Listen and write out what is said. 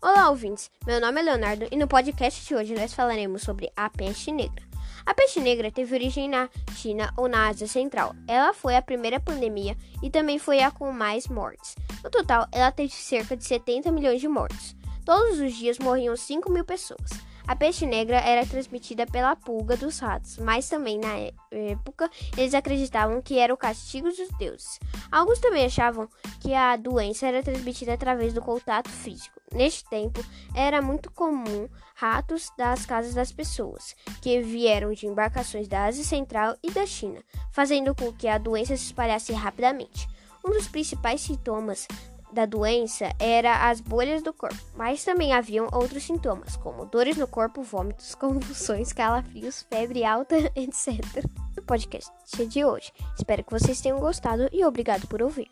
Olá, ouvintes! Meu nome é Leonardo e no podcast de hoje nós falaremos sobre a peste negra. A peste negra teve origem na China ou na Ásia Central. Ela foi a primeira pandemia e também foi a com mais mortes. No total, ela teve cerca de 70 milhões de mortos. Todos os dias morriam 5 mil pessoas. A peste negra era transmitida pela pulga dos ratos, mas também na época eles acreditavam que era o castigo dos deuses. Alguns também achavam que a doença era transmitida através do contato físico. Neste tempo, era muito comum ratos das casas das pessoas, que vieram de embarcações da Ásia Central e da China, fazendo com que a doença se espalhasse rapidamente. Um dos principais sintomas da doença era as bolhas do corpo, mas também haviam outros sintomas, como dores no corpo, vômitos, convulsões, calafrios, febre alta, etc. No podcast de hoje. Espero que vocês tenham gostado e obrigado por ouvir.